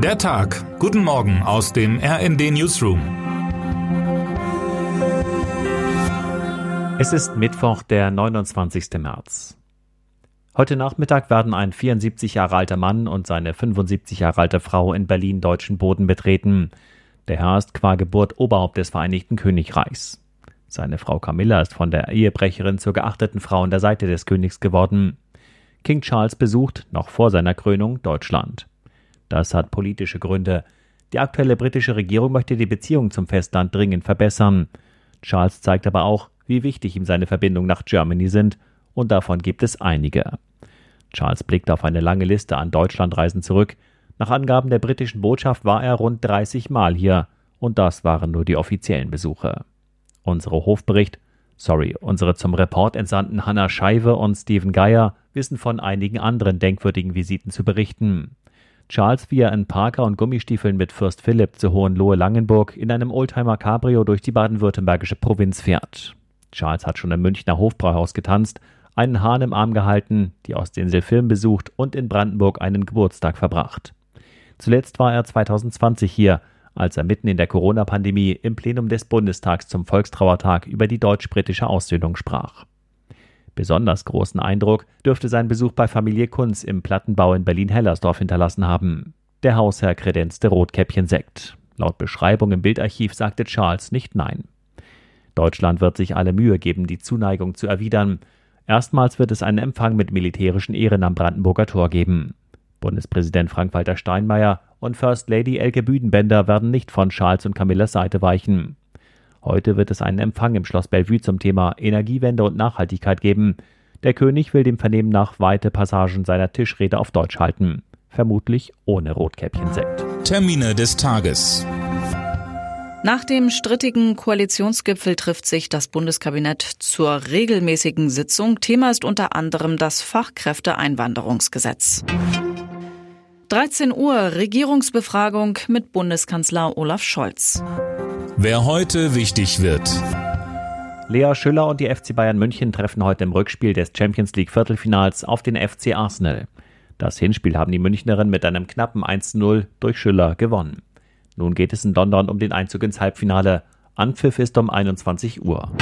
Der Tag. Guten Morgen aus dem RND Newsroom. Es ist Mittwoch, der 29. März. Heute Nachmittag werden ein 74 Jahre alter Mann und seine 75 Jahre alte Frau in Berlin deutschen Boden betreten. Der Herr ist qua Geburt Oberhaupt des Vereinigten Königreichs. Seine Frau Camilla ist von der Ehebrecherin zur geachteten Frau an der Seite des Königs geworden. King Charles besucht, noch vor seiner Krönung, Deutschland. Das hat politische Gründe. Die aktuelle britische Regierung möchte die Beziehung zum Festland dringend verbessern. Charles zeigt aber auch, wie wichtig ihm seine Verbindungen nach Germany sind, und davon gibt es einige. Charles blickt auf eine lange Liste an Deutschlandreisen zurück. Nach Angaben der britischen Botschaft war er rund 30 Mal hier, und das waren nur die offiziellen Besuche. Unsere Hofbericht, sorry, unsere zum Report entsandten Hannah Scheibe und Stephen Geyer wissen von einigen anderen denkwürdigen Visiten zu berichten. Charles, wie er in Parker und Gummistiefeln mit Fürst Philipp zu Hohenlohe-Langenburg in einem Oldtimer Cabrio durch die baden-württembergische Provinz fährt. Charles hat schon im Münchner Hofbräuhaus getanzt, einen Hahn im Arm gehalten, die Ostensee Film besucht und in Brandenburg einen Geburtstag verbracht. Zuletzt war er 2020 hier, als er mitten in der Corona-Pandemie im Plenum des Bundestags zum Volkstrauertag über die deutsch-britische Aussöhnung sprach. Besonders großen Eindruck dürfte sein Besuch bei Familie Kunz im Plattenbau in Berlin-Hellersdorf hinterlassen haben. Der Hausherr kredenzte Rotkäppchen-Sekt. Laut Beschreibung im Bildarchiv sagte Charles nicht Nein. Deutschland wird sich alle Mühe geben, die Zuneigung zu erwidern. Erstmals wird es einen Empfang mit militärischen Ehren am Brandenburger Tor geben. Bundespräsident Frank-Walter Steinmeier und First Lady Elke Büdenbender werden nicht von Charles und Camillas Seite weichen. Heute wird es einen Empfang im Schloss Bellevue zum Thema Energiewende und Nachhaltigkeit geben. Der König will dem Vernehmen nach weite Passagen seiner Tischrede auf Deutsch halten. Vermutlich ohne Rotkäppchensekt. Termine des Tages. Nach dem strittigen Koalitionsgipfel trifft sich das Bundeskabinett zur regelmäßigen Sitzung. Thema ist unter anderem das Fachkräfteeinwanderungsgesetz. 13 Uhr Regierungsbefragung mit Bundeskanzler Olaf Scholz. Wer heute wichtig wird. Lea Schüller und die FC Bayern München treffen heute im Rückspiel des Champions League Viertelfinals auf den FC Arsenal. Das Hinspiel haben die Münchnerinnen mit einem knappen 1-0 durch Schüller gewonnen. Nun geht es in London um den Einzug ins Halbfinale. Anpfiff ist um 21 Uhr.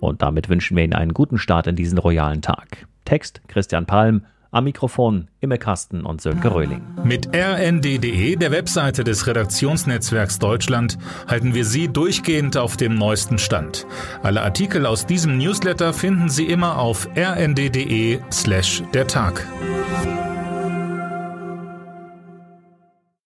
Und damit wünschen wir Ihnen einen guten Start in diesen royalen Tag. Text Christian Palm, am Mikrofon Imme Kasten und Sönke Röhling. Mit rnd.de, der Webseite des Redaktionsnetzwerks Deutschland, halten wir Sie durchgehend auf dem neuesten Stand. Alle Artikel aus diesem Newsletter finden Sie immer auf rnd.de slash der Tag.